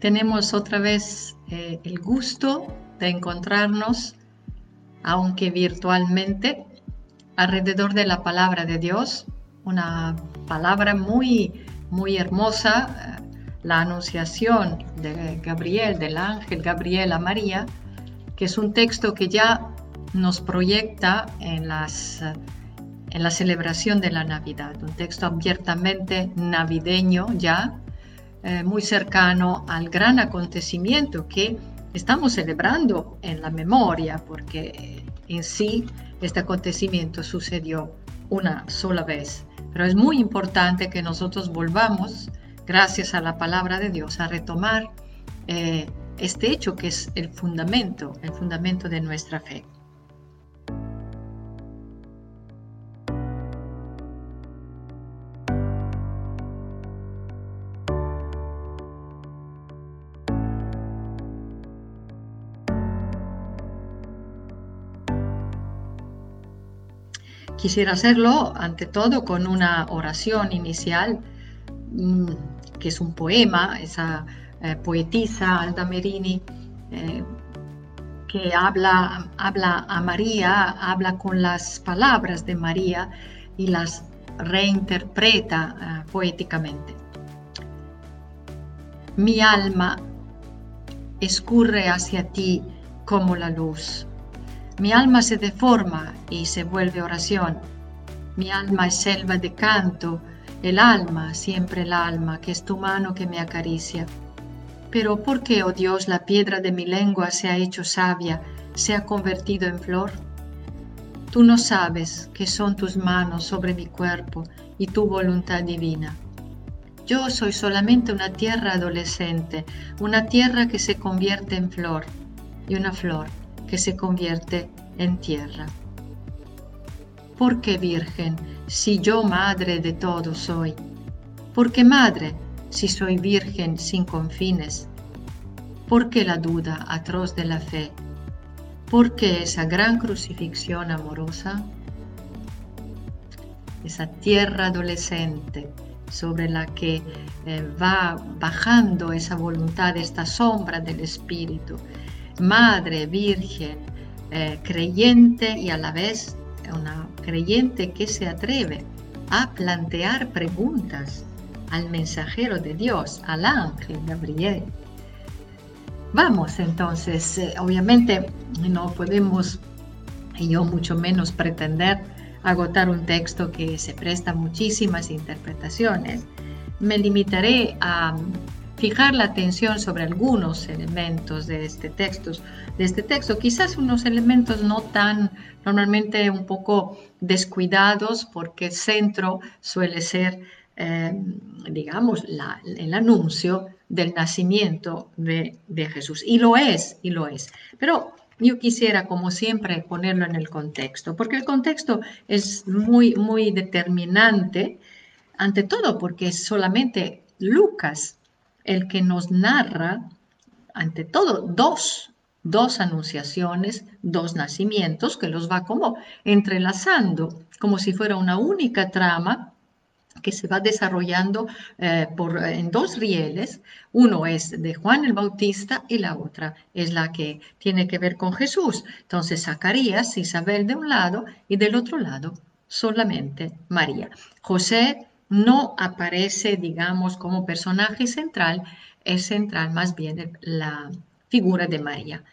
tenemos otra vez eh, el gusto de encontrarnos, aunque virtualmente, alrededor de la palabra de Dios, una palabra muy, muy hermosa, eh, la anunciación de Gabriel, del ángel Gabriel a María, que es un texto que ya nos proyecta en, las, en la celebración de la Navidad, un texto abiertamente navideño ya, eh, muy cercano al gran acontecimiento que estamos celebrando en la memoria, porque en sí este acontecimiento sucedió una sola vez. Pero es muy importante que nosotros volvamos, gracias a la palabra de Dios, a retomar eh, este hecho que es el fundamento, el fundamento de nuestra fe. Quisiera hacerlo ante todo con una oración inicial, mm, que es un poema, esa eh, poetisa Alda Merini, eh, que habla, habla a María, habla con las palabras de María y las reinterpreta eh, poéticamente. Mi alma escurre hacia ti como la luz mi alma se deforma y se vuelve oración. Mi alma es selva de canto, el alma, siempre el alma, que es tu mano que me acaricia. Pero ¿por qué, oh Dios, la piedra de mi lengua se ha hecho sabia, se ha convertido en flor? Tú no sabes que son tus manos sobre mi cuerpo y tu voluntad divina. Yo soy solamente una tierra adolescente, una tierra que se convierte en flor y una flor que se convierte en tierra. ¿Por qué virgen si yo madre de todo soy? ¿Por qué madre si soy virgen sin confines? ¿Por qué la duda atroz de la fe? ¿Por qué esa gran crucifixión amorosa? Esa tierra adolescente sobre la que eh, va bajando esa voluntad, esta sombra del Espíritu, madre, virgen, eh, creyente y a la vez una creyente que se atreve a plantear preguntas al mensajero de Dios, al ángel Gabriel. Vamos entonces, eh, obviamente no podemos, y yo mucho menos pretender agotar un texto que se presta muchísimas interpretaciones. Me limitaré a fijar la atención sobre algunos elementos de este texto, de este texto, quizás unos elementos no tan normalmente un poco descuidados porque el centro suele ser, eh, digamos, el anuncio del nacimiento de, de Jesús. Y lo es, y lo es. Pero yo quisiera, como siempre, ponerlo en el contexto, porque el contexto es muy, muy determinante, ante todo porque solamente Lucas el que nos narra, ante todo, dos, dos anunciaciones, dos nacimientos, que los va como entrelazando, como si fuera una única trama que se va desarrollando eh, por, en dos rieles. Uno es de Juan el Bautista y la otra es la que tiene que ver con Jesús. Entonces, Zacarías, Isabel de un lado y del otro lado solamente María. José no aparece, digamos, como personaje central, es central más bien la figura de María.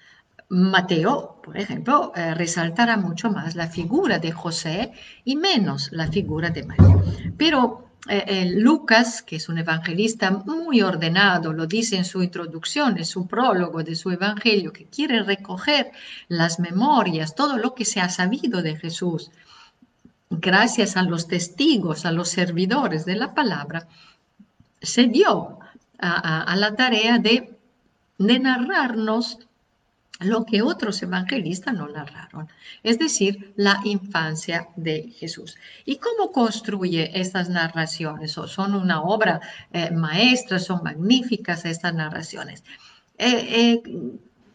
Mateo, por ejemplo, eh, resaltará mucho más la figura de José y menos la figura de María. Pero eh, Lucas, que es un evangelista muy ordenado, lo dice en su introducción, en su prólogo de su evangelio, que quiere recoger las memorias, todo lo que se ha sabido de Jesús gracias a los testigos, a los servidores de la palabra, se dio a, la tarea de, de narrarnos lo que otros evangelistas no narraron, es decir, la infancia de Jesús. ¿Y cómo construye estas narraciones? Son una obra eh, maestra, son magníficas estas narraciones. Eh, eh,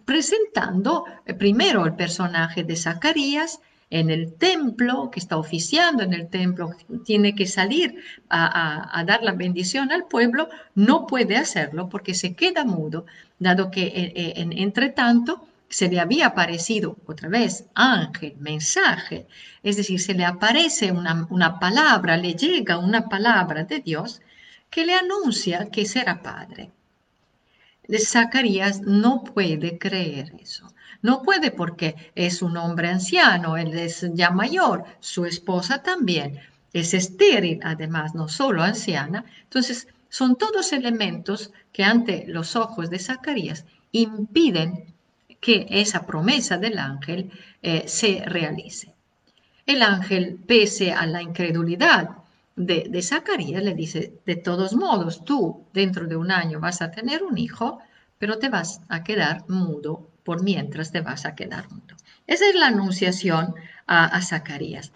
presentando primero el personaje de Zacarías en el templo, que está oficiando en el templo, tiene que salir a, dar la bendición al pueblo, no puede hacerlo porque se queda mudo, dado que eh, eh, en, entre tanto se le había aparecido otra vez ángel, mensaje, es decir, se le aparece una, una palabra, le llega una palabra de Dios que le anuncia que será padre. Zacarías no puede creer eso. No puede porque es un hombre anciano, él es ya mayor, su esposa también, es estéril además, no solo anciana. Entonces, son todos elementos que ante los ojos de Zacarías impiden que esa promesa del ángel eh, se realice. El ángel, pese a la incredulidad de, de Zacarías, le dice, de todos modos, tú dentro de un año vas a tener un hijo, pero te vas a quedar mudo mientras te vas a quedar mudo. Esa es la anunciación a, Zacarías.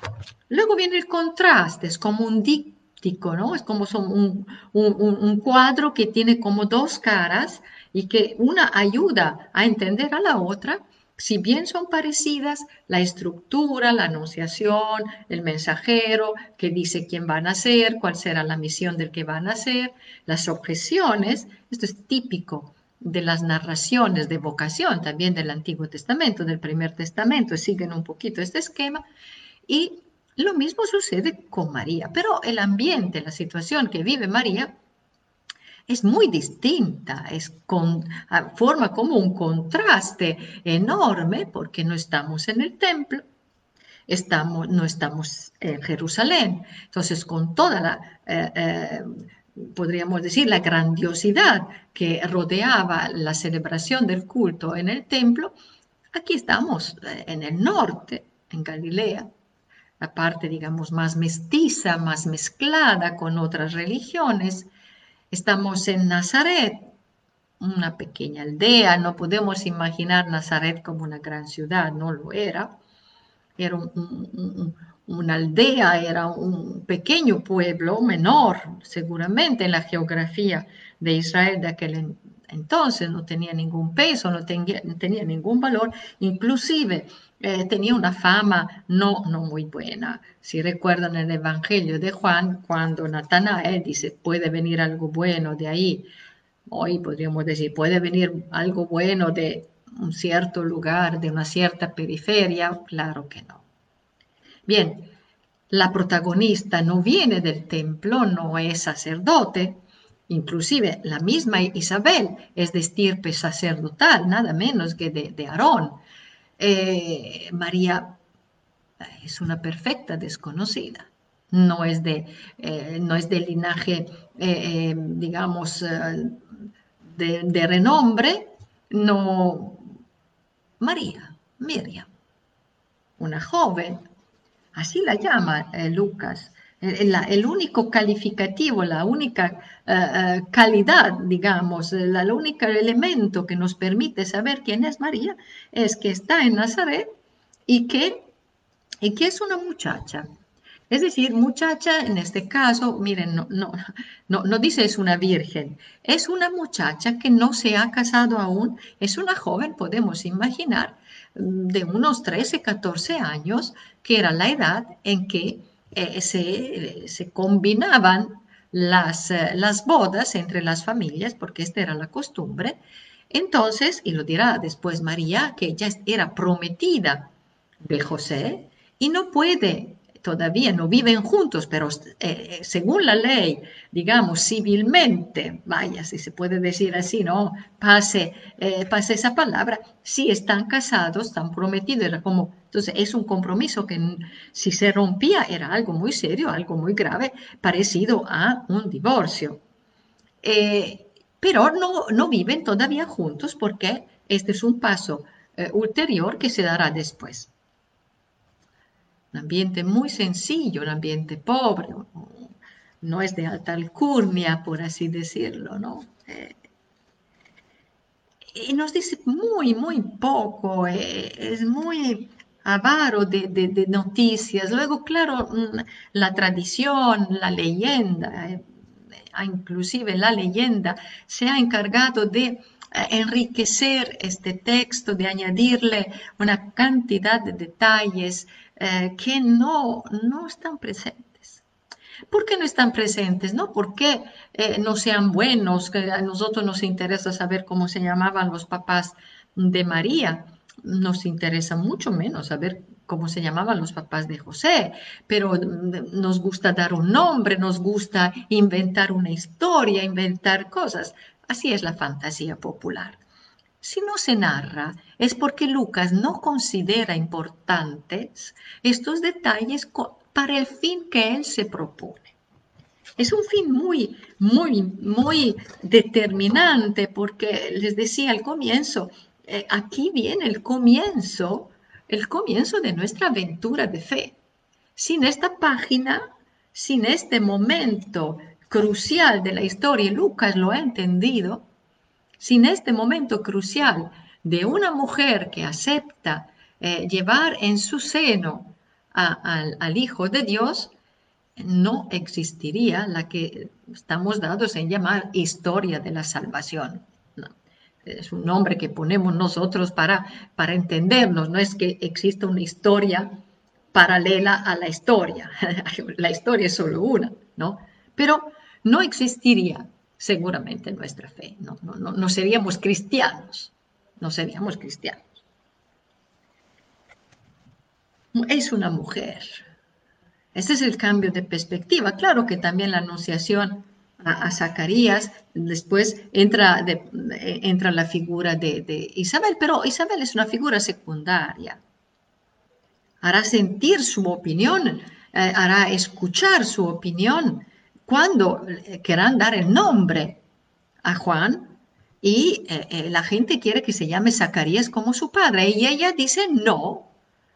Luego viene el contraste, es como un díptico, ¿no? Es como un, un, cuadro que tiene como dos caras y que una ayuda a entender a la otra. Si bien son parecidas, la estructura, la anunciación, el mensajero que dice quién van a ser, cuál será la misión del que van a ser, las objeciones, esto es típico de las narraciones de vocación también del Antiguo Testamento, del Primer Testamento, siguen un poquito este esquema. Y lo mismo sucede con María, pero el ambiente, la situación que vive María es muy distinta, es con, forma como un contraste enorme porque no estamos en el templo, estamos, no estamos en Jerusalén. Entonces, con toda la... Eh, eh, podríamos decir, la grandiosidad que rodeaba la celebración del culto en el templo, aquí estamos eh, en el norte, en Galilea, la parte, digamos, más mestiza, más mezclada con otras religiones. Estamos en Nazaret, una pequeña aldea, no podemos imaginar Nazaret como una gran ciudad, no lo era. Era un, una aldea, era un pequeño pueblo, menor seguramente en la geografía de Israel de aquel entonces, no tenía ningún peso, no tenía, ningún valor, inclusive eh, tenía una fama no, no muy buena. Si recuerdan el Evangelio de Juan, cuando Natanael dice, puede venir algo bueno de ahí, hoy podríamos decir, puede venir algo bueno de un cierto lugar, de una cierta periferia, claro que no. Bien, la protagonista no viene del templo, no es sacerdote, inclusive la misma Isabel es de estirpe sacerdotal, nada menos que de, Aarón. Eh, María es una perfecta desconocida, no es de, eh, no es de linaje, eh, digamos, de, de renombre, no. María, Miriam, una joven así la llama eh, Lucas. El, único calificativo, la única eh, eh, calidad, digamos, el único elemento que nos permite saber quién es María es que está en Nazaret y que, y que es una muchacha. Es decir, muchacha en este caso, miren, no, no, no, no dice es una virgen, es una muchacha que no se ha casado aún, es una joven, podemos imaginar, de unos 13, 14 años, que era la edad en que eh, se, combinaban las, eh, las bodas entre las familias, porque esta era la costumbre. Entonces, y lo dirá después María, que ya era prometida de José y no puede todavía no viven juntos, pero eh, eh, según la ley, digamos, civilmente, vaya, si se puede decir así, ¿no? Pase, eh, pase esa palabra, si están casados, están prometidos, era como, entonces es un compromiso que si se rompía era algo muy serio, algo muy grave, parecido a un divorcio. pero no, no viven todavía juntos porque este es un paso ulterior que se dará después un ambiente muy sencillo, un ambiente pobre, no es de alta alcurnia, por así decirlo, ¿no? Eh, y nos dice muy, muy poco, eh, es muy avaro de, noticias. Luego, claro, mm, la tradición, la leyenda, eh, inclusive la leyenda, se ha encargado de eh, enriquecer este texto, de añadirle una cantidad de detalles eh, que no, no están presentes. ¿Por qué no están presentes? No porque eh, no sean buenos, que a nosotros nos interesa saber cómo se llamaban los papás de María, nos interesa mucho menos saber cómo se llamaban los papás de José, pero nos gusta dar un nombre, nos gusta inventar una historia, inventar cosas. Así es la fantasía popular. Si no se narra, es porque Lucas no considera importantes estos detalles para el fin que él se propone. Es un fin muy, muy, muy determinante porque les decía al comienzo, eh, aquí viene el comienzo, el comienzo de nuestra aventura de fe. Sin esta página, sin este momento crucial de la historia, Lucas lo ha entendido, sin este momento crucial de una mujer que acepta eh, llevar en su seno al Hijo de Dios, no existiría la que estamos dados en llamar historia de la salvación es un nombre que ponemos nosotros para, para entendernos, no es que exista una historia paralela a la historia, la historia es solo una, ¿no? Pero no existiría seguramente nuestra fe, no, no, no, seríamos cristianos, no seríamos cristianos. Es una mujer. Ese es el cambio de perspectiva. Claro que también la anunciación a, Zacarías, después entra, entra la figura de, Isabel, pero Isabel es una figura secundaria. Hará sentir su opinión, eh, hará escuchar su opinión cuando eh, quieran dar el nombre a Juan y eh, la gente quiere que se llame Zacarías como su padre. Y ella dice no,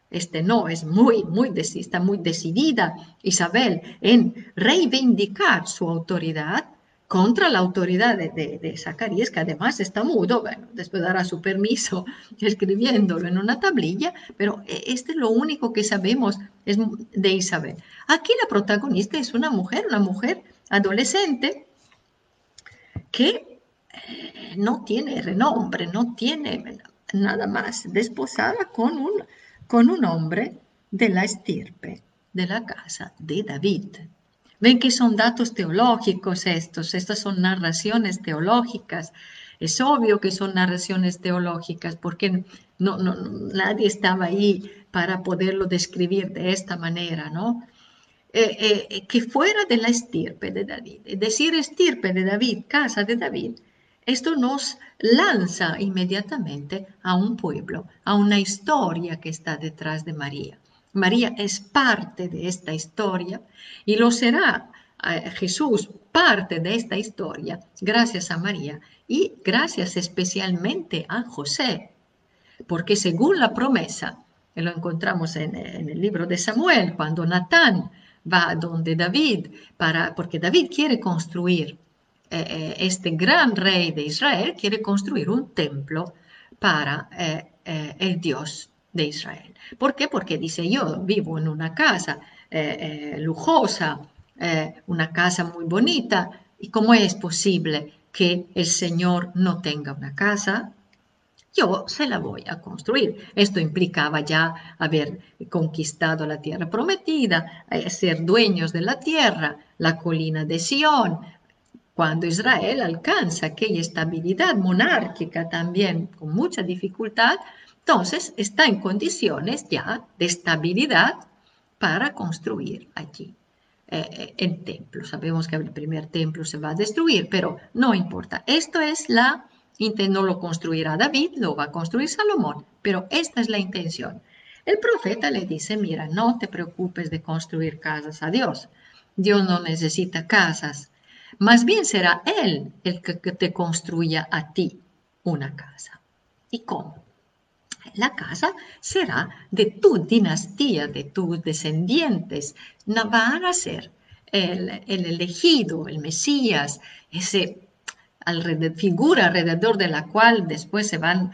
este no es muy, muy, está muy decidida Isabel en reivindicar su autoridad contra la autoridad de, Zacarías, que además está mudo, bueno, después dará su permiso escribiéndolo en una tablilla, pero e, este es lo único que sabemos es de Isabel. Aquí la protagonista es una mujer, una mujer adolescente que eh, no tiene renombre, no tiene nada más, desposada con un con un hombre de la estirpe de la casa de David. Ven que son datos teológicos estos, estas son narraciones teológicas. Es obvio que son narraciones teológicas porque no, nadie estaba ahí para poderlo describir de esta manera, ¿no? Eh, eh, que fuera de la estirpe de David. Decir, estirpe de David, casa de David, esto nos lanza inmediatamente a un pueblo, a una historia que está detrás de María. María es parte de esta historia y lo será eh, Jesús parte de esta historia gracias a María y gracias especialmente a José, porque según la promesa, lo encontramos en, el libro de Samuel, cuando Natán va donde David, para, porque David quiere construir eh, eh, este gran rey de Israel quiere construir un templo para el Dios de Israel. ¿Por qué? Porque dice, yo vivo en una casa lujosa, una casa muy bonita, ¿y cómo es posible que el Señor no tenga una casa? Yo se la voy a construir. Esto implicaba ya haber conquistado la tierra prometida, ser dueños de la tierra, la colina de Sión, cuando Israel alcanza aquella estabilidad monárquica también con mucha dificultad, entonces está en condiciones ya de estabilidad para construir allí eh, eh, el templo. Sabemos que el primer templo se va a destruir, pero no importa. Esto es la, no lo construirá David, lo va a construir Salomón, pero esta es la intención. El profeta le dice, mira, no te preocupes de construir casas a Dios. Dios no necesita casas más bien será Él el que te construya a ti una casa. ¿Y cómo? La casa será de tu dinastía, de tus descendientes. Van a ser el, elegido, el Mesías, ese figura alrededor de la cual después se van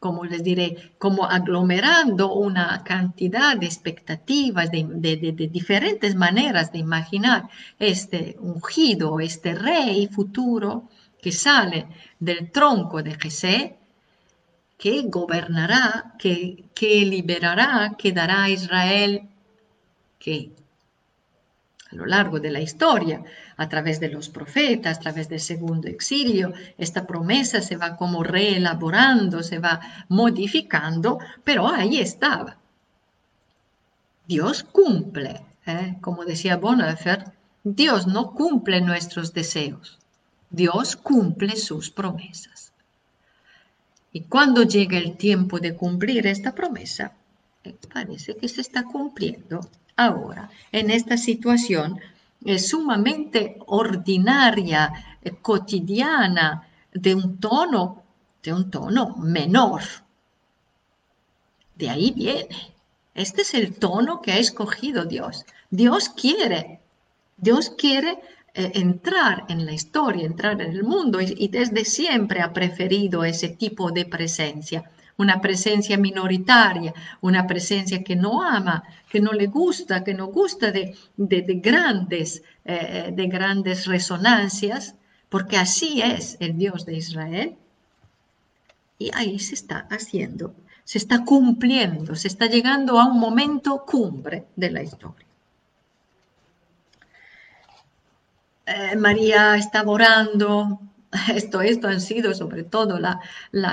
como les diré, como aglomerando una cantidad de expectativas, de, diferentes maneras de imaginar este ungido, este rey futuro que sale del tronco de Jesé, que gobernará, que, que liberará, que dará a Israel, que a lo largo de la historia, a través de los profetas, a través del segundo exilio. Esta promesa se va como reelaborando, se va modificando, pero ahí estaba. Dios cumple, ¿eh? como decía Bonhoeffer, Dios no cumple nuestros deseos, Dios cumple sus promesas. Y cuando llega el tiempo de cumplir esta promesa, eh, parece que se está cumpliendo ahora en esta situación sumamente ordinaria, eh, cotidiana, de un tono, de un tono menor. De ahí viene. Este es el tono que ha escogido Dios. Dios quiere, Dios quiere eh, entrar en la historia, entrar en el mundo y desde siempre ha preferido ese tipo de presencia una presencia minoritaria, una presencia que no ama, que no le gusta, que no gusta de, grandes, eh, de grandes resonancias, porque así es el Dios de Israel. Y ahí se está haciendo, se está cumpliendo, se está llegando a un momento cumbre de la historia. Eh, María estaba orando, esto, esto han sido sobre todo la,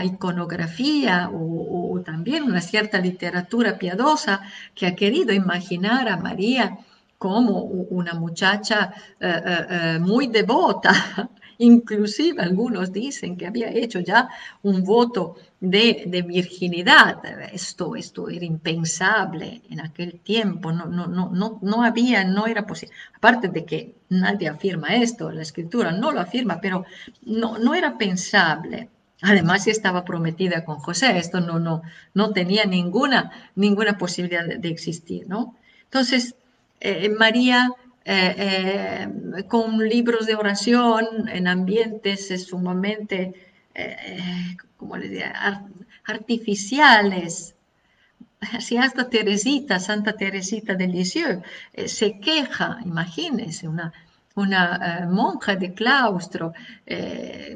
iconografía o, también una cierta literatura piadosa que ha querido imaginar a María como una muchacha eh, eh, muy devota, Inclusive algunos dicen que había hecho ya un voto de, virginidad. Esto, esto era impensable en aquel tiempo, no, no, no, no, había, no era posible. Aparte de que nadie afirma esto, la escritura no lo afirma, pero no, no era pensable. Además, estaba prometida con José, esto no, no, no tenía ninguna, ninguna posibilidad de, existir, ¿no? Entonces, eh, María eh, eh, con libros de oración en ambientes sumamente, eh, como les diría, artificiales. Así hasta Teresita, Santa Teresita de Lisieux, se queja, imagínense, una, una monja de claustro,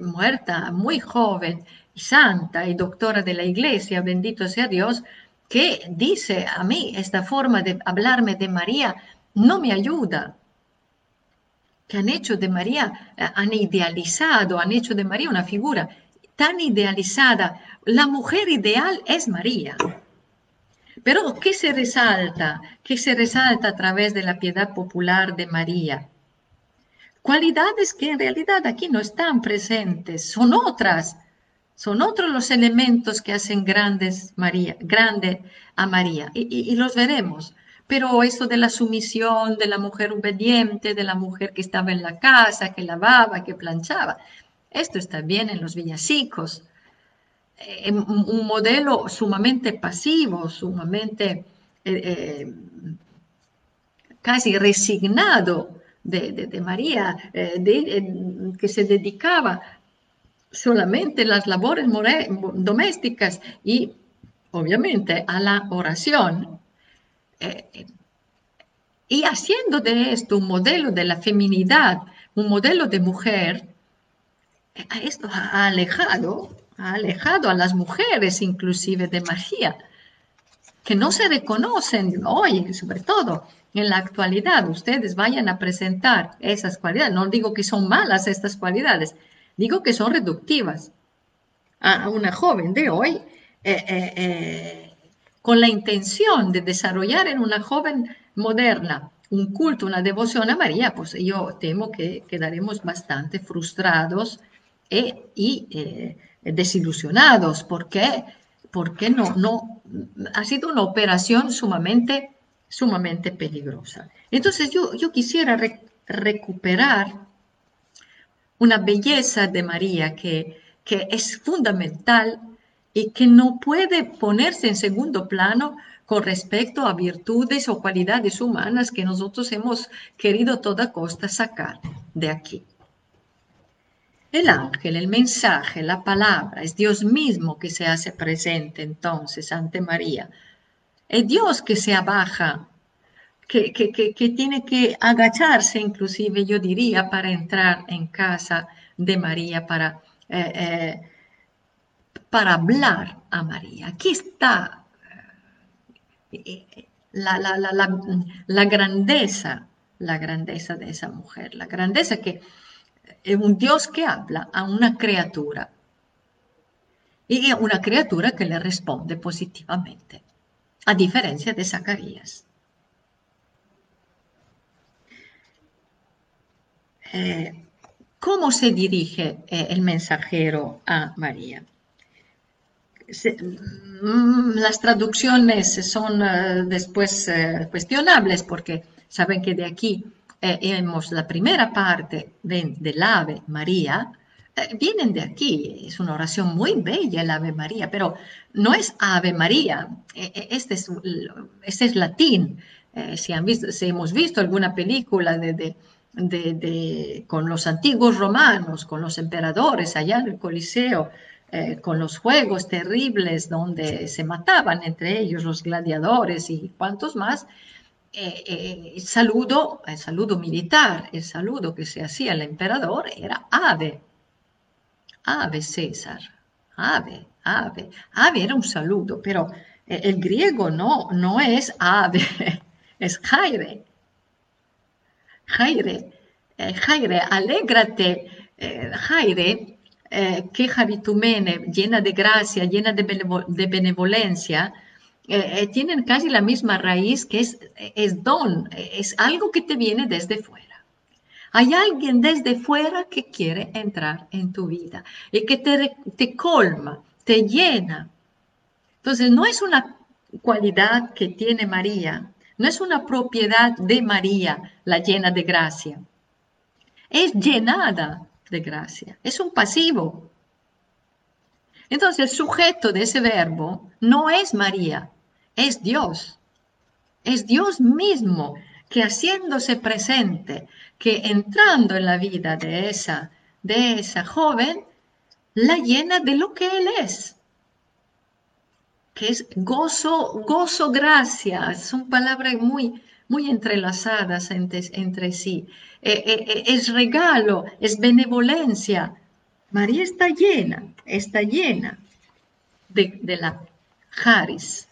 muerta, muy joven, santa y doctora de la iglesia, bendito sea Dios, que dice a mí esta forma de hablarme de María no me ayuda, que han hecho de María, eh, han idealizado, han hecho de María una figura tan idealizada. La mujer ideal es María. Pero ¿qué se resalta? ¿Qué se resalta a través de la piedad popular de María? Cualidades que en realidad aquí no están presentes, son otras. Son otros los elementos que hacen grandes María, grande a María. y los veremos. Pero eso de la sumisión, de la mujer obediente, de la mujer que estaba en la casa, que lavaba, que planchaba, esto está bien en los villancicos. Eh, un modelo sumamente pasivo, sumamente eh, eh, casi resignado de, María, que se dedicaba solamente a las labores domésticas y obviamente a la oración eh, y haciendo de esto un modelo de la feminidad, un modelo de mujer, eh, esto ha alejado, ha alejado a las mujeres inclusive de María, que no se reconocen hoy, sobre todo en la actualidad. Ustedes vayan a presentar esas cualidades. No digo que son malas estas cualidades, digo que son reductivas. A una joven de hoy, eh, con la intención de desarrollar en una joven moderna un culto, una devoción a María, pues yo temo que quedaremos bastante frustrados e, y eh, desilusionados. ¿Por qué? Porque no, no, ha sido una operación sumamente, sumamente peligrosa. Entonces yo, yo quisiera recuperar una belleza de María que, que es fundamental y que no puede ponerse en segundo plano con respecto a virtudes o cualidades humanas que nosotros hemos querido a toda costa sacar de aquí. El ángel, el mensaje, la palabra, es Dios mismo que se hace presente entonces ante María. Es Dios que se abaja, que, que, tiene que agacharse inclusive, yo diría, para entrar en casa de María, para, eh, eh, para hablar a María. Aquí está eh, la, grandeza, la grandeza de esa mujer, la grandeza que es un Dios que habla a una criatura y una criatura que le responde positivamente, a diferencia de Zacarías. Eh, ¿Cómo se dirige eh, el mensajero a María? Mm, las traducciones son eh, después cuestionables porque saben que de aquí hemos la primera parte del Ave María, vienen de aquí, es una oración muy bella el Ave María, pero no es Ave María, este es, este es latín. si, han visto, si hemos visto alguna película de de, con los antiguos romanos, con los emperadores allá en el Coliseo, eh, con los juegos terribles donde se mataban entre ellos los gladiadores y cuantos más, eh, eh, el saludo, el saludo militar, el saludo que se hacía al emperador era ave, ave César, ave, ave, ave era un saludo, pero el griego no, no es ave, es jaire, Jaire, eh, Jaire, alégrate, eh, Jaire, eh, que Jaritumene, llena de gracia, llena de, benevolencia, tienen casi la misma raíz que es, es don, es algo que te viene desde fuera. Hay alguien desde fuera que quiere entrar en tu vida y que te, te colma, te llena. Entonces, no es una cualidad que tiene María, no es una propiedad de María la llena de gracia. Es llenada de gracia. Es un pasivo. Entonces el sujeto de ese verbo no es María, es Dios. Es Dios mismo que haciéndose presente, que entrando en la vida de esa, de esa joven, la llena de lo que Él es que es gozo, gozo, gracia, son palabras muy, muy entrelazadas entre, sí. Eh, eh, eh, es regalo, es benevolencia. María está llena, está llena de, la charis,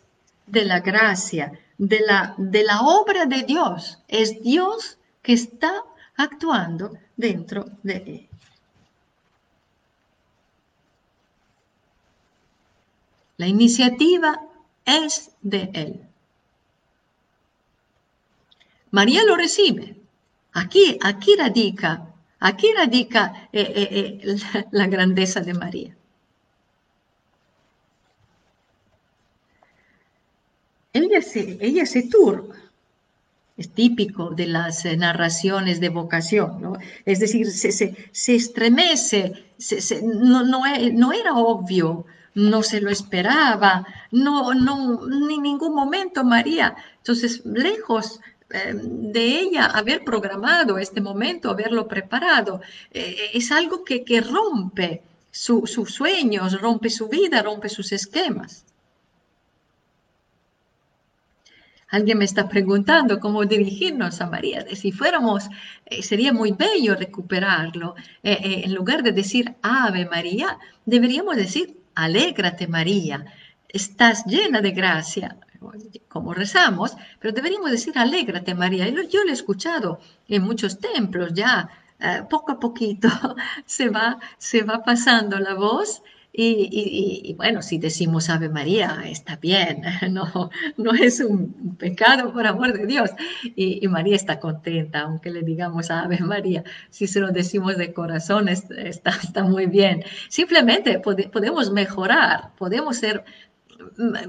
de la gracia, de la, de la obra de Dios. Es Dios que está actuando dentro de él. La iniciativa es de Él. María lo recibe. Aquí, aquí radica, aquí radica eh, eh, eh, la, grandeza de María. Ella se, ella se turba. Es típico de las narraciones de vocación, ¿no? Es decir, se, estremece, no, no, era obvio no se lo esperaba, no, no, ni ningún momento María. Entonces, lejos eh, de ella haber programado este momento, haberlo preparado, eh, es algo que, que rompe sus sueños, rompe su vida, rompe sus esquemas. Alguien me está preguntando cómo dirigirnos a María. Si fuéramos, eh, sería muy bello recuperarlo. en lugar de decir Ave María, deberíamos decir alégrate María, estás llena de gracia, como rezamos, pero deberíamos decir alégrate María. Yo lo he escuchado en muchos templos ya, eh, poco a poquito se va, se va pasando la voz y, bueno, si decimos Ave María, está bien, no, no es un pecado por amor de Dios. Y, María está contenta, aunque le digamos Ave María, si se lo decimos de corazón, está, está muy bien. Simplemente podemos mejorar, podemos ser,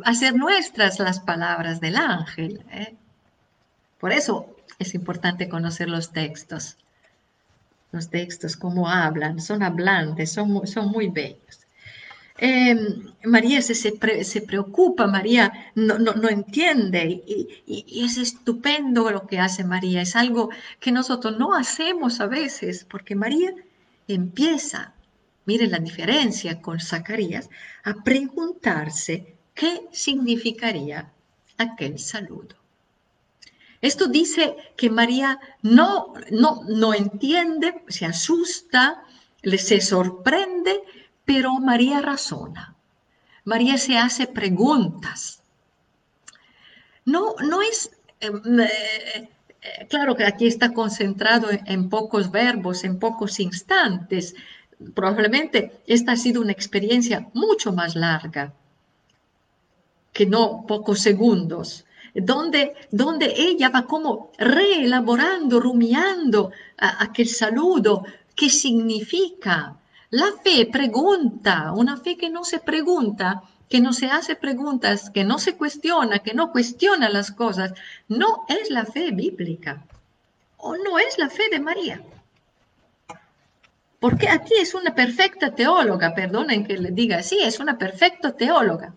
hacer nuestras las palabras del ángel. ¿eh? Por eso es importante conocer los textos. Los textos, cómo hablan, son hablantes, son, son muy bellos. Em, María se, se, preocupa, María no, no, entiende y, es estupendo lo que hace María. Es algo que nosotros no hacemos a veces porque María empieza mire la diferencia con Zacarías, a preguntarse qué significaría aquel saludo. Esto dice que María no, no, no entiende, se asusta, se sorprende, pero María razona. María se hace preguntas. No, no es, em, eh, eh, claro que aquí está concentrado en, pocos verbos, en pocos instantes. Probablemente esta ha sido una experiencia mucho más larga no pocos segundos, donde, donde ella va como reelaborando, rumiando aquel saludo, qué significa. La fe pregunta, una fe que no se pregunta, que no se hace preguntas, que no se cuestiona, que no cuestiona las cosas, no es la fe bíblica o no es la fe de María. Porque aquí es una perfecta teóloga, perdonen que le diga así, es una perfecta teóloga.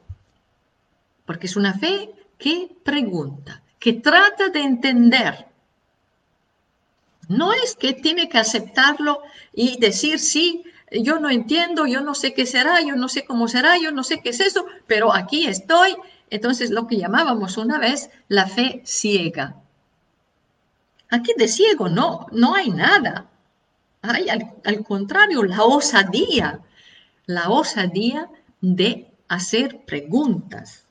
Porque es una fe que pregunta, que trata de entender. No es que tiene que aceptarlo y decir sí, yo no entiendo, yo no sé qué será, yo no sé cómo será, yo no sé qué es eso, pero aquí estoy. Entonces, lo que llamábamos una vez la fe ciega. Aquí de ciego no, no hay nada. Hay al, al contrario la osadía, la osadía de hacer preguntas.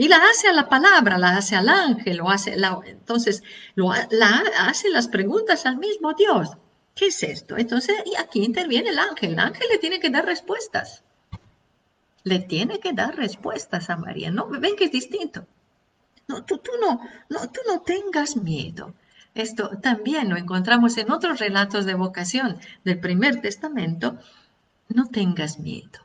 Y la hace a la palabra, la hace al ángel, lo hace, entonces lo, la, hace las preguntas al mismo Dios. ¿Qué es esto? Entonces, y aquí interviene el ángel. El ángel le tiene que dar respuestas. Le tiene que dar respuestas a María. No, ven que es distinto. No, tú, tú, no, no, tú no tengas miedo. Esto también lo encontramos en otros relatos de vocación del primer testamento. No tengas miedo.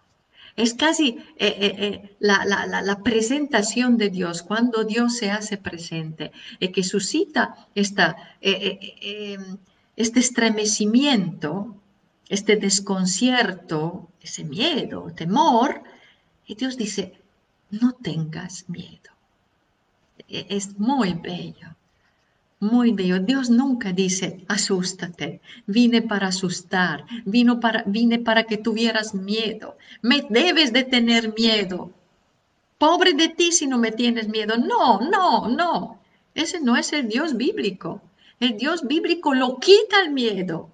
Es casi eh, eh, eh, la, presentación de Dios, cuando Dios se hace presente, y que suscita esta, este estremecimiento, este desconcierto, ese miedo, temor, y Dios dice, no tengas miedo. E, es muy bello. Muy bello. Dios nunca dice, asústate, vine para asustar, vino para, vine para que tuvieras miedo. Me debes de tener miedo. Pobre de ti si no me tienes miedo. No, no, no. Ese no es el Dios bíblico. El Dios bíblico lo quita el miedo.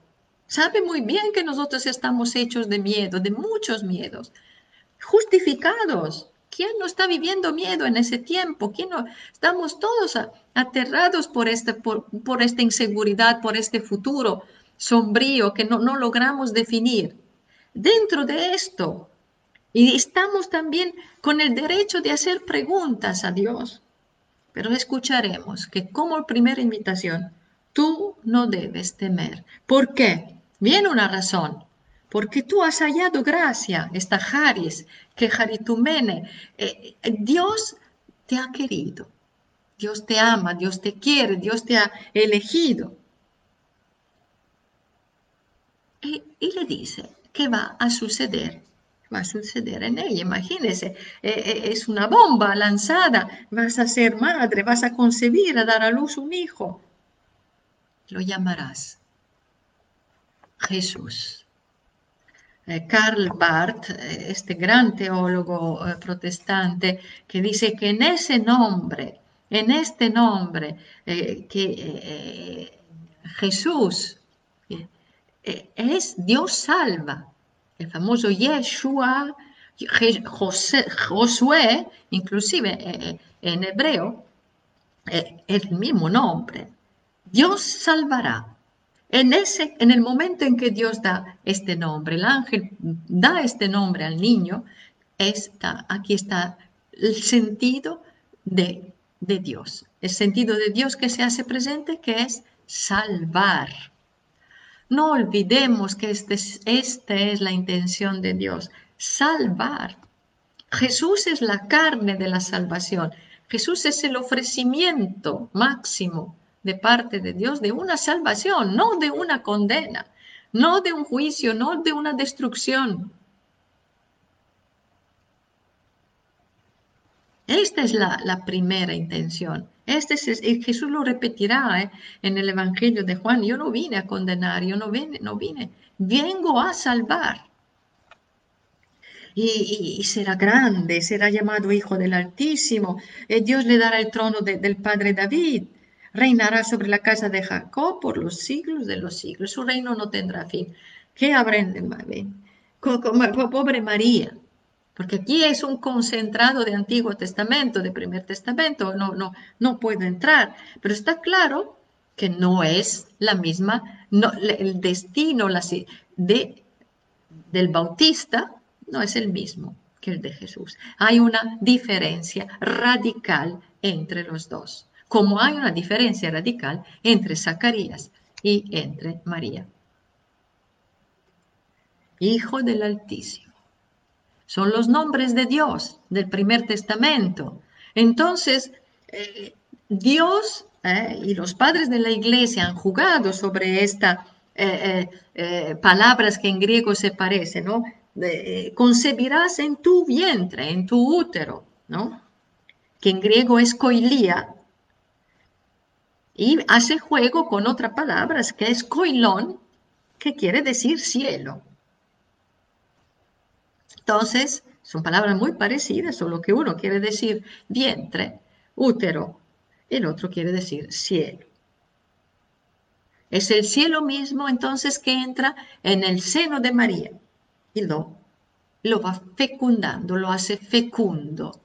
Sabe muy bien que nosotros estamos hechos de miedo, de muchos miedos, justificados. ¿Quién no está viviendo miedo en ese tiempo? ¿Quién no? Estamos todos aterrados por, este, por, esta inseguridad, por este futuro sombrío que no, no logramos definir. Dentro de esto, y estamos también con el derecho de hacer preguntas a Dios. Pero escucharemos que como primera invitación, tú no debes temer. ¿Por qué? Viene una razón porque tú has hallado gracia, esta Haris, que Haritumene, eh, eh, Dios te ha querido, Dios te ama, Dios te quiere, Dios te ha elegido. Y, le dice que va a suceder, va a suceder en ella, imagínese, eh, es una bomba lanzada, vas a ser madre, vas a concebir, a dar a luz un hijo, lo llamarás Jesús. Eh, Karl Barth, eh, este gran teólogo eh, protestante, que dice que en ese nombre, en este nombre, que Jesús es Dios salva, el famoso Yeshua, Josué, inclusive en hebreo, el mismo nombre. Dios salvará. En, ese, en el momento en que Dios da este nombre, el ángel da este nombre al niño, está, aquí está el sentido de, de Dios. El sentido de Dios que se hace presente, que es salvar. No olvidemos que este, esta es la intención de Dios, salvar. Jesús es la carne de la salvación. Jesús es el ofrecimiento máximo de parte de Dios de una salvación, no de una condena, no de un juicio, no de una destrucción. Esta es la, primera intención. Este es, Jesús lo repetirá ¿eh? en el Evangelio de Juan. Yo no vine a condenar, yo no vine, no vine. Vengo a salvar. y, será grande, será llamado Hijo del Altísimo. Eh, Dios le dará el trono del Padre David. Reinará sobre la casa de Jacob por los siglos de los siglos. Su reino no tendrá fin. ¿Qué aprende, pobre María? Porque aquí es un concentrado de Antiguo Testamento, de Primer Testamento, no, no, no puedo entrar, pero está claro que no es la misma, no, el destino de, del Bautista no es el mismo que el de Jesús. Hay una diferencia radical entre los dos, como hay una diferencia radical entre Zacarías y entre María. Hijo del Altísimo. Son los nombres de Dios del primer testamento. Entonces, eh, Dios eh, y los padres de la iglesia han jugado sobre estas eh, palabras que en griego se parecen, ¿no? concebirás en tu vientre, en tu útero, ¿no? Que en griego es koilia. Y hace juego con otra palabra que es koilón, que quiere decir cielo. Entonces, son palabras muy parecidas, solo que uno quiere decir vientre, útero, el otro quiere decir cielo. Es el cielo mismo entonces que entra en el seno de María y lo, lo va fecundando, lo hace fecundo,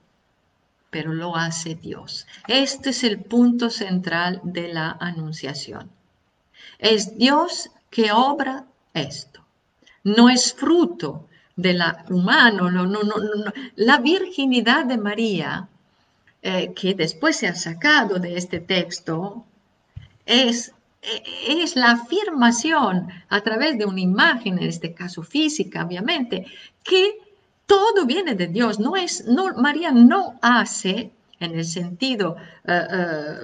pero lo hace Dios. Este es el punto central de la anunciación. Es Dios que obra esto. No es fruto de la humano, no, no, no. La virginidad de María, eh, que después se ha sacado de este texto, es es la afirmación a través de una imagen, en este caso física, obviamente, que todo viene de Dios. No es, María no hace, en el sentido eh, eh,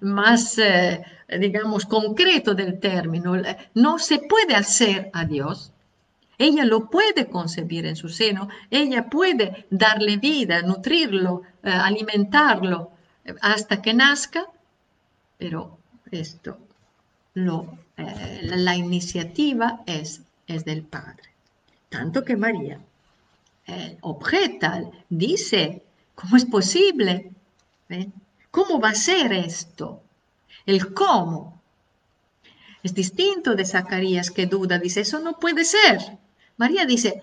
más, eh, digamos, concreto del término, no se puede hacer a Dios. Ella lo puede concebir en su seno, ella puede darle vida, nutrirlo, alimentarlo hasta que nazca, pero esto, lo, la iniciativa es del Padre. Tanto que María eh, objeta, dice, ¿cómo es posible? ¿Eh? ¿Cómo va a ser esto? El cómo. Es distinto de Zacarías que duda, dice, eso no puede ser. María dice,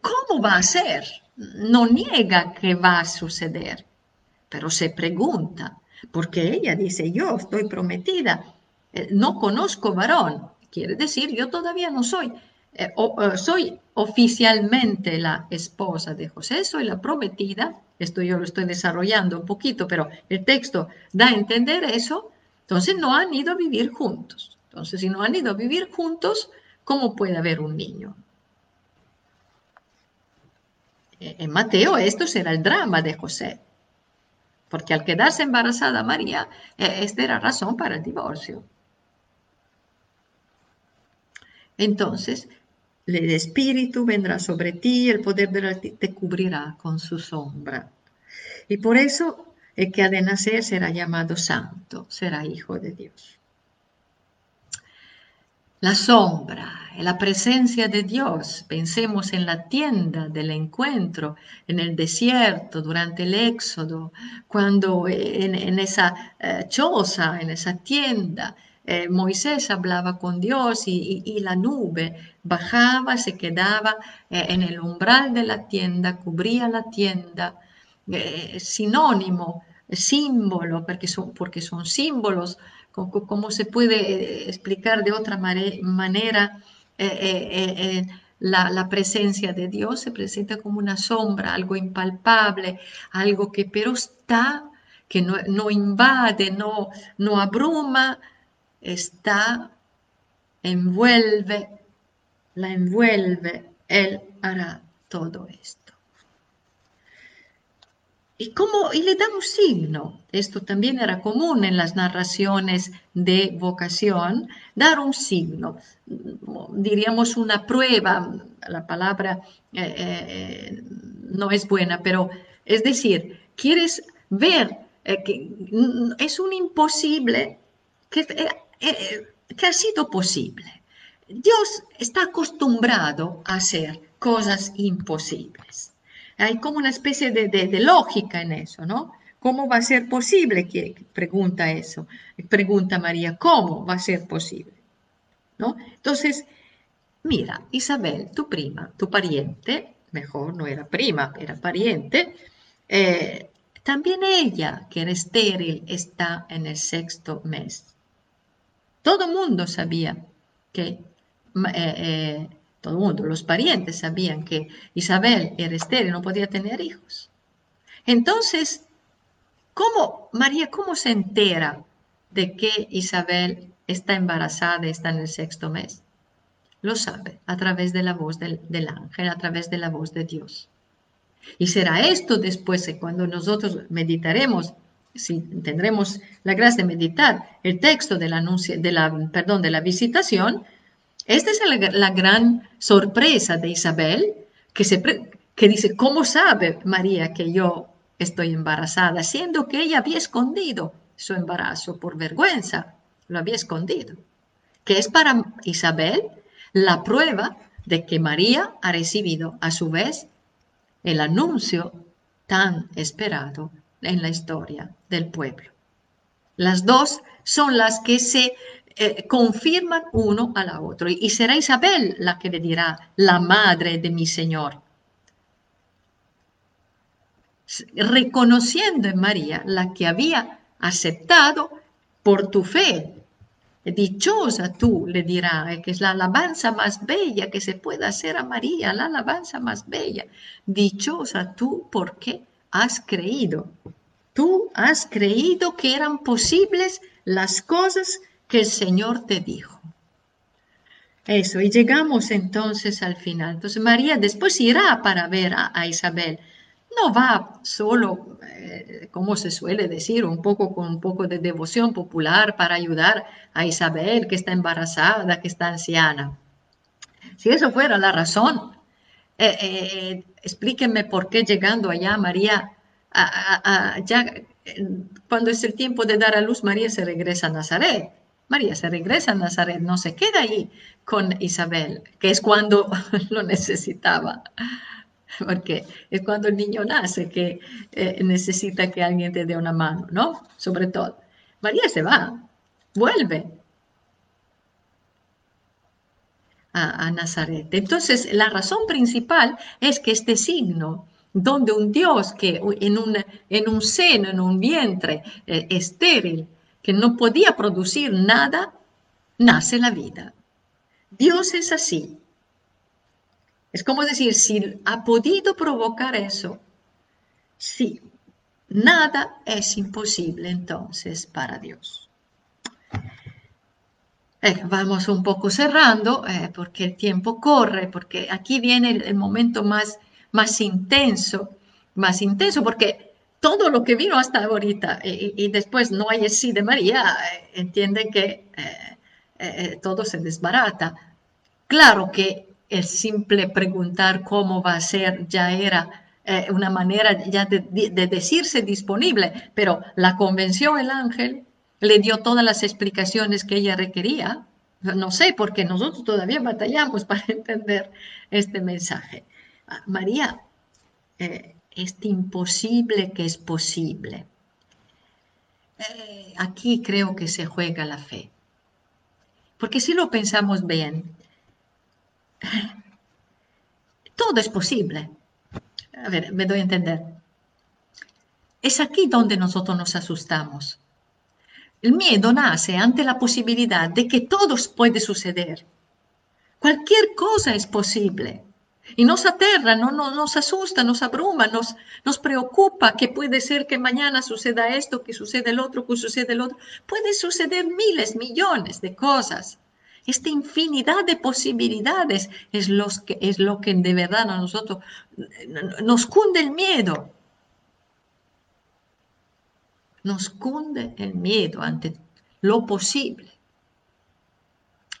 ¿cómo va a ser? No niega que va a suceder, pero se pregunta, porque ella dice, yo estoy prometida, eh, no conozco varón, quiere decir, yo todavía no soy, eh, eh, soy oficialmente la esposa de José, soy la prometida, esto yo lo estoy desarrollando un poquito, pero el texto da a entender eso, entonces no han ido a vivir juntos. Entonces, si no han ido a vivir juntos, ¿cómo puede haber un niño? En Mateo esto será el drama de José porque al quedarse embarazada María, eh, esta era razón para el divorcio. Entonces, el Espíritu vendrá sobre ti, el poder de ti te cubrirá con su sombra. Y por eso el que ha de nacer será llamado santo, será hijo de Dios. La sombra, la presencia de Dios. Pensemos en la tienda del encuentro, en el desierto, durante el éxodo, cuando en, esa eh, choza, en esa tienda, eh, Moisés hablaba con Dios y, la nube bajaba, se quedaba eh, en el umbral de la tienda, cubría la tienda, sinónimo, símbolo, porque son, porque son símbolos ¿Cómo, se puede eh, explicar de otra manera eh, eh, la, presencia de Dios? Se presenta como una sombra, algo impalpable, algo que pero está, que no, invade, no, no abruma, está, envuelve, la envuelve, Él hará todo esto. Y, cómo, y le da un signo. Esto también era común en las narraciones de vocación, dar un signo, diríamos una prueba, la palabra eh, eh, no es buena, pero es decir, quieres ver eh, que es un imposible que, que ha sido posible. Dios está acostumbrado a hacer cosas imposibles. Hay como una especie de, lógica en eso, ¿no? ¿Cómo va a ser posible? Que pregunta eso. Pregunta María, ¿cómo va a ser posible? ¿No? Entonces, mira, Isabel, tu prima, tu pariente, mejor no era prima, era pariente, eh, también ella, que era estéril, está en el sexto mes. Todo mundo sabía que, eh, eh, todo mundo, los parientes sabían que Isabel era estéril, no podía tener hijos. Entonces, ¿cómo, María, cómo se entera de que Isabel está embarazada y está en el sexto mes? Lo sabe a través de la voz del, del ángel, a través de la voz de Dios. Y será esto después cuando nosotros meditaremos si tendremos la gracia de meditar el texto de la, de la, perdón, de la visitación, esta es la, gran sorpresa de Isabel, que, se, que dice, ¿cómo sabe María que yo estoy embarazada? Siendo que ella había escondido su embarazo por vergüenza, lo había escondido. Que es para Isabel la prueba de que María ha recibido a su vez el anuncio tan esperado en la historia del pueblo. Las dos son las que se eh, confirman uno a la otra y será Isabel la que le dirá, la madre de mi Señor, reconociendo en María la que había aceptado por tu fe. Dichosa tú, le dirá, eh, que es la alabanza más bella que se pueda hacer a María, la alabanza más bella. Dichosa tú porque has creído. Tú has creído que eran posibles las cosas que el Señor te dijo. Eso, y llegamos entonces al final. Entonces María después irá para ver a, Isabel. No va solo, eh, como se suele decir, un poco con un poco de devoción popular para ayudar a Isabel que está embarazada, que está anciana. Si eso fuera la razón, eh, eh, explíquenme por qué llegando allá María ya cuando es el tiempo de dar a luz, María se regresa a Nazaret. María se regresa a Nazaret, no se queda ahí con Isabel, que es cuando lo necesitaba, porque es cuando el niño nace que eh, necesita que alguien te dé una mano, ¿no? Sobre todo. María se va, vuelve a, Nazaret. Entonces, la razón principal es que este signo donde un Dios que en un, en un seno, en un vientre eh, estéril, que no podía producir nada, nace la vida. Dios es así. Es como decir, si ha podido provocar eso, sí, nada es imposible entonces para Dios. Eh, vamos un poco cerrando eh, porque el tiempo corre, porque aquí viene el momento más más intenso, más intenso, porque todo lo que vino hasta ahorita y, después no hay el sí de María, eh, entienden que eh, eh, todo se desbarata. Claro que el simple preguntar cómo va a ser ya era una manera ya de, de, decirse disponible, pero la convenció el ángel, le dio todas las explicaciones que ella requería. No sé, porque nosotros todavía batallamos para entender este mensaje. María, eh, es imposible que es posible. Eh, aquí creo que se juega la fe. Porque si lo pensamos bien, todo es posible. A ver, me doy a entender. Es aquí donde nosotros nos asustamos. El miedo nace ante la posibilidad de que todo puede suceder. Cualquier cosa es posible. Y nos aterra, no, nos asusta, nos abruma, nos, preocupa que puede ser que mañana suceda esto, que suceda el otro, que suceda el otro. Puede suceder miles, millones de cosas. Esta infinidad de posibilidades es, los que, es lo que de verdad a nosotros nos cunde el miedo. Nos cunde el miedo ante lo posible.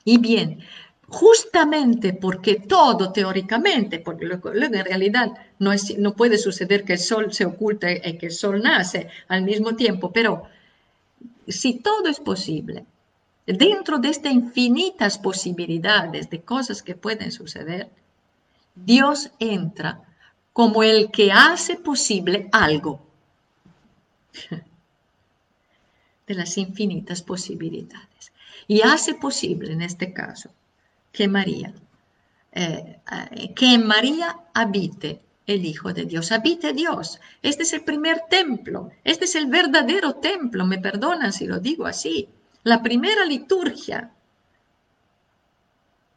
Y bien, justamente porque todo teóricamente, porque en realidad no, es, no puede suceder que el sol se oculte y que el sol nace al mismo tiempo, pero si todo es posible, dentro de estas infinitas posibilidades de cosas que pueden suceder, Dios entra como el que hace posible algo de las infinitas posibilidades. Y hace posible en este caso que María, eh, eh, que en María habite el Hijo de Dios, habite Dios. Este es el primer templo, este es el verdadero templo, me perdonan si lo digo así. La primera liturgia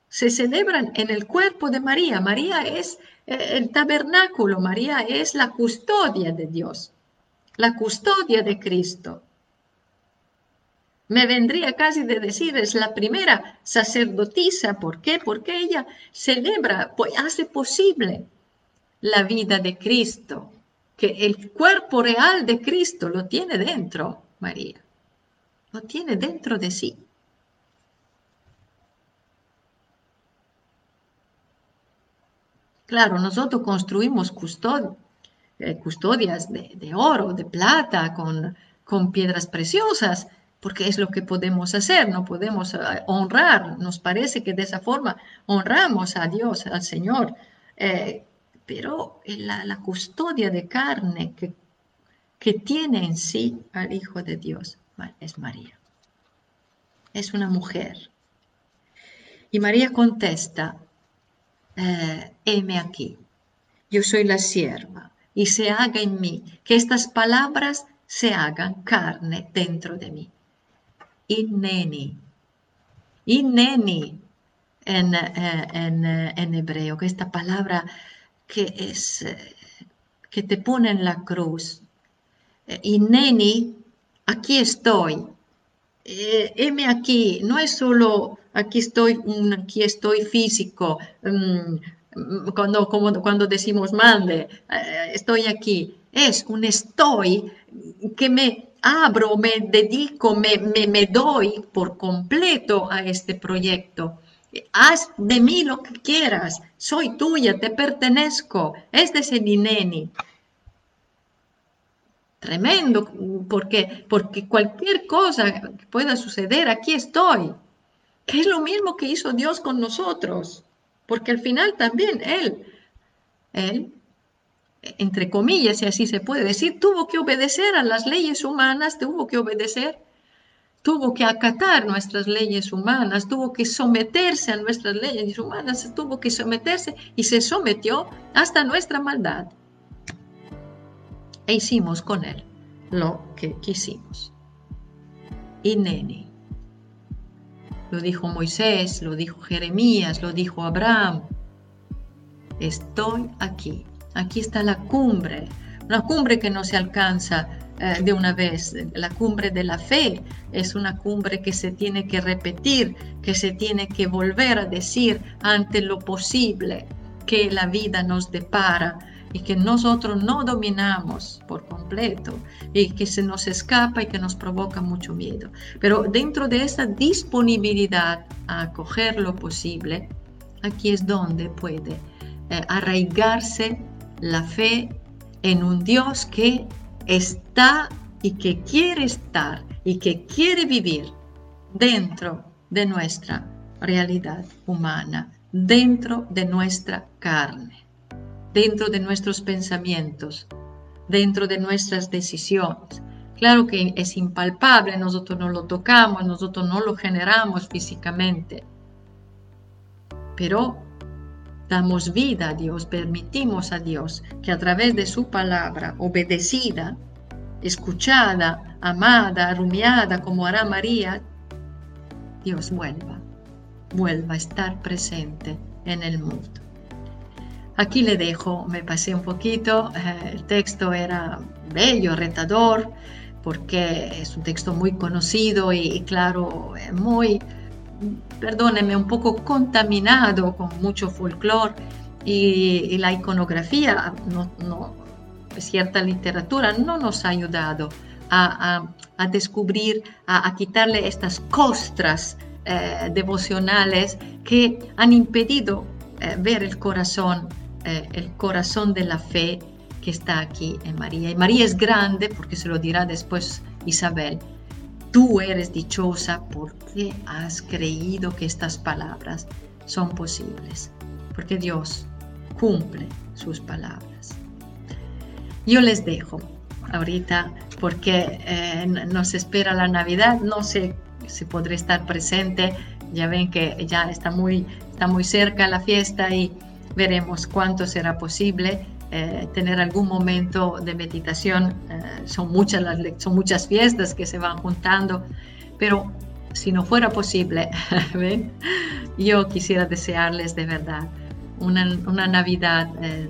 se celebra en el cuerpo de María. María es eh, el tabernáculo, María es la custodia de Dios, la custodia de Cristo. Me vendría casi de decir, es la primera sacerdotisa. ¿Por qué? Porque ella celebra, hace posible la vida de Cristo, que el cuerpo real de Cristo lo tiene dentro, María, lo tiene dentro de sí. Claro, nosotros construimos eh, custodias de, oro, de plata, con, con piedras preciosas, porque es lo que podemos hacer, no podemos eh, honrar, nos parece que de esa forma honramos a Dios, al Señor, eh, pero la, la, custodia de carne que, tiene en sí al Hijo de Dios es María, es una mujer. Y María contesta, eh, aquí, yo soy la sierva, y se haga en mí, que estas palabras se hagan carne dentro de mí inneni. Inneni en, eh, en, eh, en hebreo, que esta palabra que es eh, que te pone en la cruz. Inneni, aquí estoy. heme aquí, no es solo aquí estoy, aquí estoy físico, mm, cuando, cuando decimos mande, estoy aquí, es un estoy que me abro, me dedico, me, me, doy por completo a este proyecto. Haz de mí lo que quieras, soy tuya, te pertenezco. Este es el Ineni. Tremendo, porque, porque cualquier cosa que pueda suceder, aquí estoy. Que es lo mismo que hizo Dios con nosotros, porque al final también Él, Él entre comillas, si así se puede decir, tuvo que obedecer a las leyes humanas, tuvo que obedecer, tuvo que acatar nuestras leyes humanas, tuvo que someterse a nuestras leyes humanas, tuvo que someterse y se sometió hasta nuestra maldad. E hicimos con él lo que quisimos. Y nene. Lo dijo Moisés, lo dijo Jeremías, lo dijo Abraham. Estoy aquí Aquí está la cumbre, una cumbre que no se alcanza eh, de una vez. La cumbre de la fe es una cumbre que se tiene que repetir, que se tiene que volver a decir ante lo posible que la vida nos depara y que nosotros no dominamos por completo y que se nos escapa y que nos provoca mucho miedo. Pero dentro de esa disponibilidad a acoger lo posible, aquí es donde puede eh, arraigarse la fe en un Dios que está y que quiere estar y que quiere vivir dentro de nuestra realidad humana, dentro de nuestra carne, dentro de nuestros pensamientos, dentro de nuestras decisiones. Claro que es impalpable, nosotros no lo tocamos, nosotros no lo generamos físicamente, pero damos vida a Dios, permitimos a Dios que a través de su palabra obedecida, escuchada, amada, rumiada como hará María, Dios vuelva, vuelva a estar presente en el mundo. Aquí le dejo, me pasé un poquito, eh, el texto era bello, retador, porque es un texto muy conocido y, claro, muy perdóneme, un poco contaminado con mucho folclore y, la iconografía, no, cierta literatura no nos ha ayudado a, descubrir, a, quitarle estas costras eh, devocionales que han impedido eh, ver el corazón, eh, el corazón de la fe que está aquí en María. Y María es grande, porque se lo dirá después Isabel, tú eres dichosa porque has creído que estas palabras son posibles, porque Dios cumple sus palabras. Yo les dejo ahorita porque eh, nos espera la Navidad, no sé si podré estar presente, ya ven que ya está muy, está muy cerca la fiesta y veremos cuánto será posible. Eh, tener algún momento de meditación. Eh, son, muchas las, son muchas fiestas que se van juntando, pero si no fuera posible, ¿ven? yo quisiera desearles de verdad una, una Navidad eh,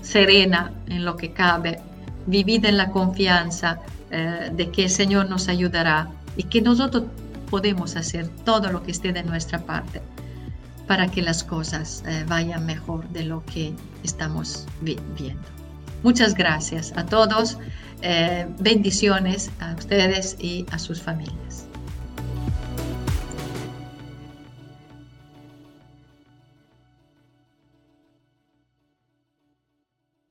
serena en lo que cabe, vivida en la confianza de que el Señor nos ayudará y que nosotros podemos hacer todo lo que esté de nuestra parte para que las cosas eh, vayan mejor de lo que estamos viendo. Muchas gracias a todos, eh, bendiciones a ustedes y a sus familias.